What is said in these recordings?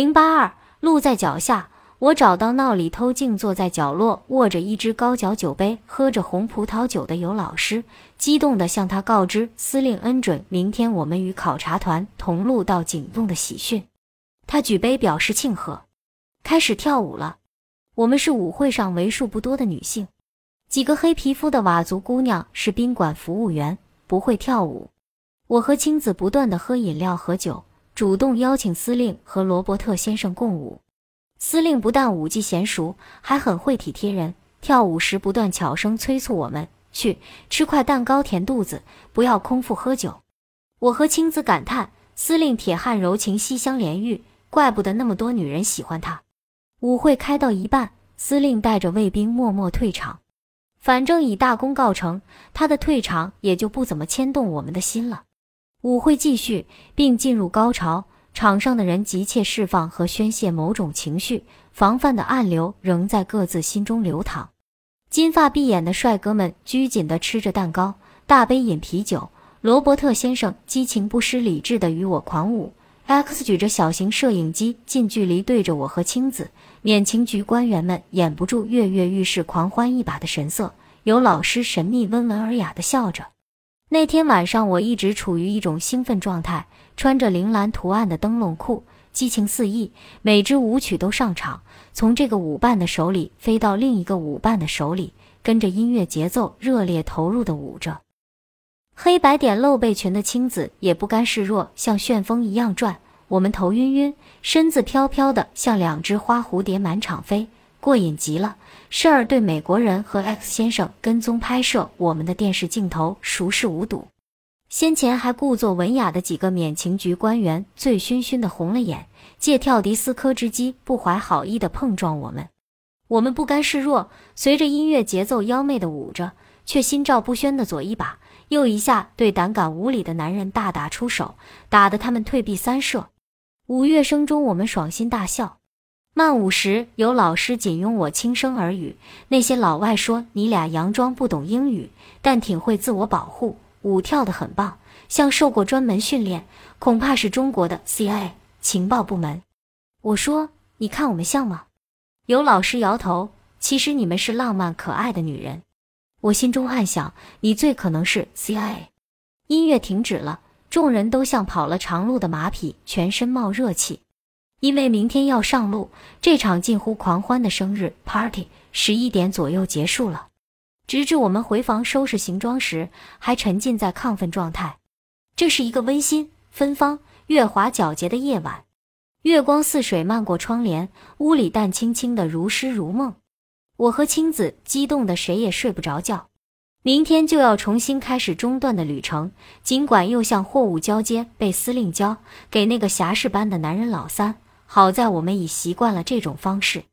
零八二，路在脚下。我找到闹里偷静坐在角落，握着一只高脚酒杯，喝着红葡萄酒的尤老师，激动地向他告知司令恩准明天我们与考察团同路到景栋的喜讯。他举杯表示庆贺，开始跳舞了。我们是舞会上为数不多的女性，几个黑皮肤的佤族姑娘是宾馆服务员，不会跳舞。我和青子不断地喝饮料和酒，主动邀请司令和罗伯特先生共舞。司令不但舞技娴熟，还很会体贴人。跳舞时不断悄声催促我们去吃块蛋糕填肚子，不要空腹喝酒。我和青子感叹：司令铁汉柔情，西厢怜玉，怪不得那么多女人喜欢他。舞会开到一半，司令带着卫兵默默退场。反正以大功告成，他的退场也就不怎么牵动我们的心了。舞会继续，并进入高潮。场上的人急切释放和宣泄某种情绪，防范的暗流仍在各自心中流淌。金发碧眼的帅哥们拘谨地吃着蛋糕，大杯饮啤酒。罗伯特先生激情不失理智地与我狂舞。X 举着小型摄影机近距离对着我和青子。免情局官员们掩不住跃跃欲试、狂欢一把的神色。有老师神秘、温文尔雅地笑着。那天晚上，我一直处于一种兴奋状态。穿着铃兰图案的灯笼裤，激情四溢，每支舞曲都上场，从这个舞伴的手里飞到另一个舞伴的手里，跟着音乐节奏热烈投入的舞着。黑白点露背裙的青子也不甘示弱，像旋风一样转，我们头晕晕，身子飘飘的，像两只花蝴蝶满场飞，过瘾极了。事儿对美国人和 X 先生跟踪拍摄我们的电视镜头熟视无睹。先前还故作文雅的几个免情局官员，醉醺醺的红了眼，借跳迪斯科之机，不怀好意的碰撞我们。我们不甘示弱，随着音乐节奏妖媚的舞着，却心照不宣的左一把右一下，对胆敢无礼的男人大打出手，打得他们退避三舍。舞乐声中，我们爽心大笑。慢舞时，有老师仅拥我轻声耳语，那些老外说你俩佯装不懂英语，但挺会自我保护。舞跳得很棒，像受过专门训练，恐怕是中国的 CIA 情报部门。我说：“你看我们像吗？”有老师摇头。其实你们是浪漫可爱的女人。我心中暗想：你最可能是 CIA。音乐停止了，众人都像跑了长路的马匹，全身冒热气，因为明天要上路。这场近乎狂欢的生日 party 十一点左右结束了。直至我们回房收拾行装时，还沉浸在亢奋状态。这是一个温馨、芬芳、月华皎洁的夜晚，月光似水漫过窗帘，屋里淡青青的，如诗如梦。我和青子激动的谁也睡不着觉。明天就要重新开始中断的旅程，尽管又像货物交接被司令交给那个侠士般的男人老三。好在我们已习惯了这种方式。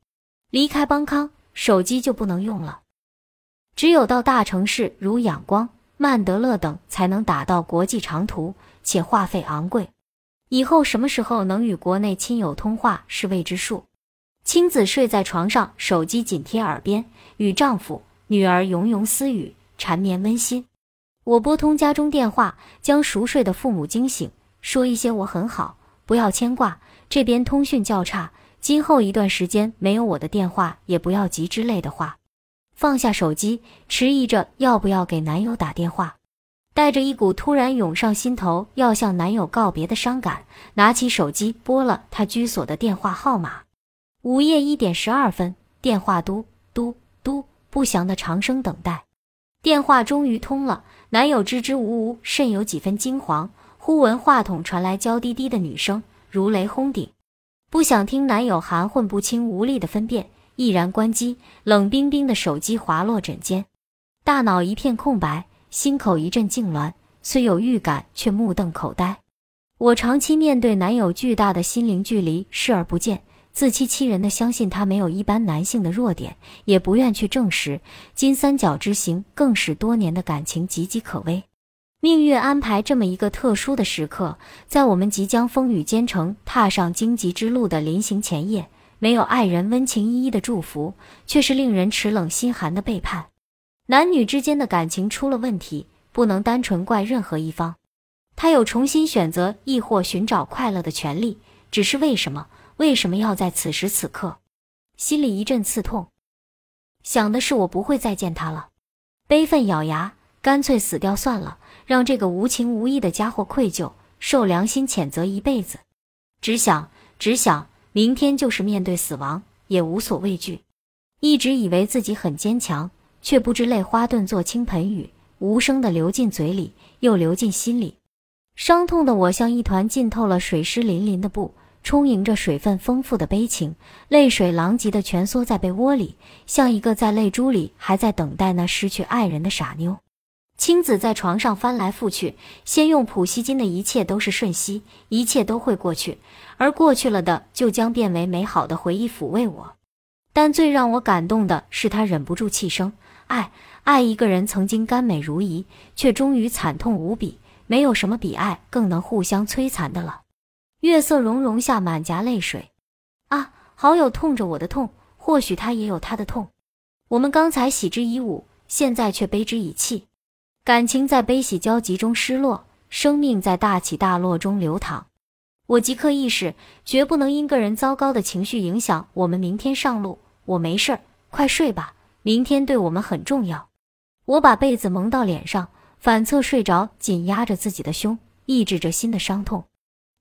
离开邦康，手机就不能用了。只有到大城市如仰光、曼德勒等，才能打到国际长途，且话费昂贵。以后什么时候能与国内亲友通话是未知数。青子睡在床上，手机紧贴耳边，与丈夫、女儿融融私语，缠绵温馨。我拨通家中电话，将熟睡的父母惊醒，说一些“我很好，不要牵挂”，这边通讯较差，今后一段时间没有我的电话也不要急之类的话。放下手机，迟疑着要不要给男友打电话，带着一股突然涌上心头要向男友告别的伤感，拿起手机拨了他居所的电话号码。午夜一点十二分，电话嘟嘟嘟不祥的长声等待，电话终于通了。男友支支吾吾，甚有几分惊惶。忽闻话筒传来娇滴滴的女声，如雷轰顶。不想听男友含混不清、无力的分辨。毅然关机，冷冰冰的手机滑落枕间，大脑一片空白，心口一阵痉挛，虽有预感，却目瞪口呆。我长期面对男友巨大的心灵距离，视而不见，自欺欺人的相信他没有一般男性的弱点，也不愿去证实。金三角之行更使多年的感情岌岌可危。命运安排这么一个特殊的时刻，在我们即将风雨兼程、踏上荆棘之路的临行前夜。没有爱人温情依依的祝福，却是令人齿冷心寒的背叛。男女之间的感情出了问题，不能单纯怪任何一方。他有重新选择亦或寻找快乐的权利，只是为什么为什么要在此时此刻？心里一阵刺痛，想的是我不会再见他了。悲愤咬牙，干脆死掉算了，让这个无情无义的家伙愧疚、受良心谴责一辈子。只想，只想，明天就是面对死亡也无所畏惧。一直以为自己很坚强，却不知泪花顿作倾盆雨，无声的流进嘴里，又流进心里。伤痛的我像一团浸透了水湿淋淋的布，充盈着水分丰富的悲情，泪水狼藉的蜷缩在被窝里，像一个在泪珠里还在等待那失去爱人的傻妞。青子在床上翻来覆去，先用普希金的一切都是瞬息，一切都会过去，而过去了的就将变为美好的回忆抚慰我。但最让我感动的是，他忍不住气声：“爱，爱一个人曾经甘美如饴，却终于惨痛无比。”没有什么比爱更能互相摧残的了。月色融融下，满颊泪水。啊，好友痛着我的痛，或许他也有他的痛。我们刚才喜之以舞，现在却悲之以泣。感情在悲喜交集中失落，生命在大起大落中流淌。我即刻意识，绝不能因个人糟糕的情绪影响我们明天上路。我没事儿，快睡吧，明天对我们很重要。我把被子蒙到脸上。反侧睡着，紧压着自己的胸，抑制着心的伤痛。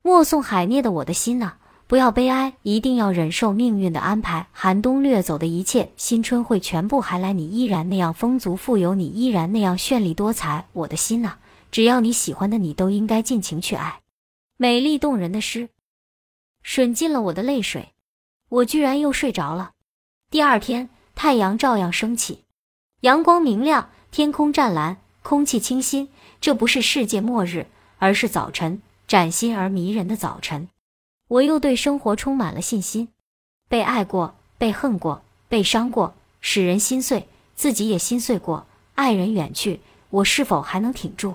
默送海涅的《我的心呐，不要悲哀，一定要忍受命运的安排。寒冬掠走的一切，新春会全部还来。你依然那样丰足富有，你依然那样绚丽多彩。我的心呐，只要你喜欢的，你都应该尽情去爱。美丽动人的诗，吮尽了我的泪水。我居然又睡着了。第二天，太阳照样升起，阳光明亮，天空湛蓝。空气清新，这不是世界末日，而是早晨，崭新而迷人的早晨。我又对生活充满了信心。被爱过，被恨过，被伤过，使人心碎，自己也心碎过。爱人远去，我是否还能挺住？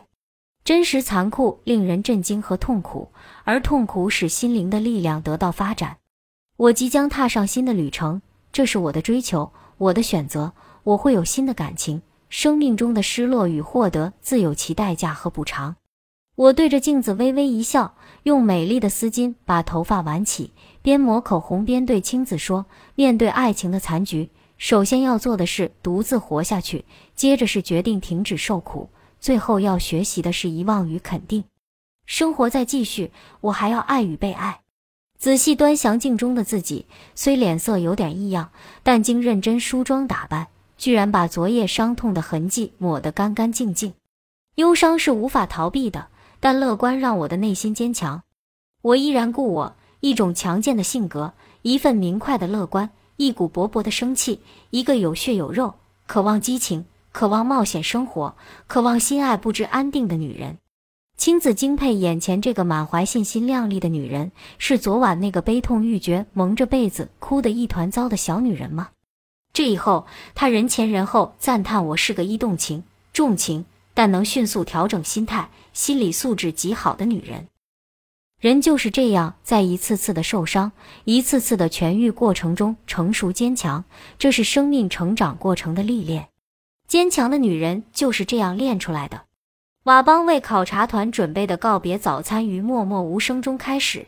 真实残酷，令人震惊和痛苦，而痛苦使心灵的力量得到发展。我即将踏上新的旅程，这是我的追求，我的选择。我会有新的感情。生命中的失落与获得自有其代价和补偿。我对着镜子微微一笑，用美丽的丝巾把头发挽起，边抹口红边对青子说：“面对爱情的残局，首先要做的是独自活下去，接着是决定停止受苦，最后要学习的是遗忘与肯定。生活在继续，我还要爱与被爱。”仔细端详镜中的自己，虽脸色有点异样，但经认真梳妆打扮。居然把昨夜伤痛的痕迹抹得干干净净。忧伤是无法逃避的，但乐观让我的内心坚强。我依然故我，一种强健的性格，一份明快的乐观，一股勃勃的生气，一个有血有肉、渴望激情、渴望冒险生活、渴望心爱不知安定的女人。青子敬佩眼前这个满怀信心、靓丽的女人，是昨晚那个悲痛欲绝、蒙着被子哭得一团糟的小女人吗？这以后，他人前人后赞叹我是个易动情、重情，但能迅速调整心态、心理素质极好的女人。人就是这样，在一次次的受伤、一次次的痊愈过程中成熟坚强，这是生命成长过程的历练。坚强的女人就是这样练出来的。瓦邦为考察团准备的告别早餐于默默无声中开始。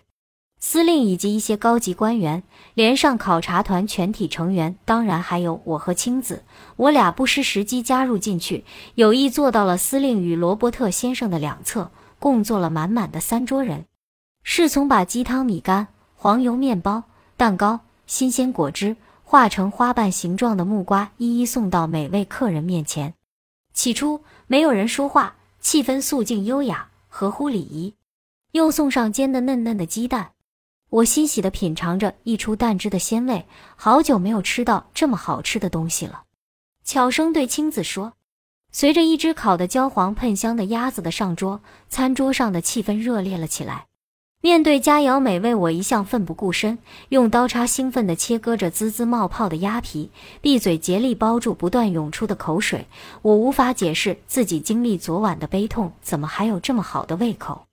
司令以及一些高级官员，连上考察团全体成员，当然还有我和青子，我俩不失时机加入进去，有意坐到了司令与罗伯特先生的两侧，共坐了满满的三桌人。侍从把鸡汤、米干、黄油面包、蛋糕、新鲜果汁、化成花瓣形状的木瓜一一送到每位客人面前。起初没有人说话，气氛肃静优雅，合乎礼仪。又送上煎的嫩嫩的鸡蛋。我欣喜地品尝着溢出蛋汁的鲜味，好久没有吃到这么好吃的东西了。巧声对青子说：“随着一只烤得焦黄喷香的鸭子的上桌，餐桌上的气氛热烈了起来。面对佳肴美味，我一向奋不顾身，用刀叉兴奋地切割着滋滋冒泡的鸭皮，闭嘴竭力包住不断涌出的口水。我无法解释自己经历昨晚的悲痛，怎么还有这么好的胃口。”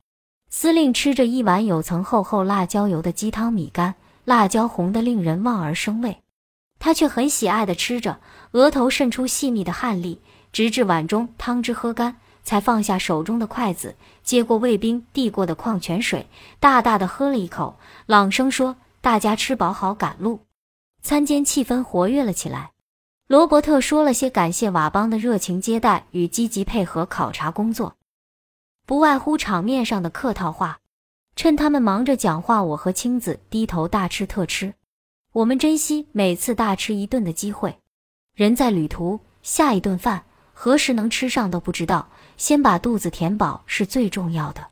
司令吃着一碗有层厚厚辣椒油的鸡汤米干，辣椒红得令人望而生畏。他却很喜爱地吃着，额头渗出细密的汗粒，直至碗中汤汁喝干，才放下手中的筷子，接过卫兵递过的矿泉水，大大的喝了一口，朗声说：“大家吃饱好赶路。餐间气氛活跃了起来。罗伯特说了些感谢瓦邦的热情接待与积极配合考察工作，不外乎场面上的客套话。趁他们忙着讲话，我和青子低头大吃特吃。我们珍惜每次大吃一顿的机会。人在旅途，下一顿饭何时能吃上都不知道，先把肚子填饱是最重要的。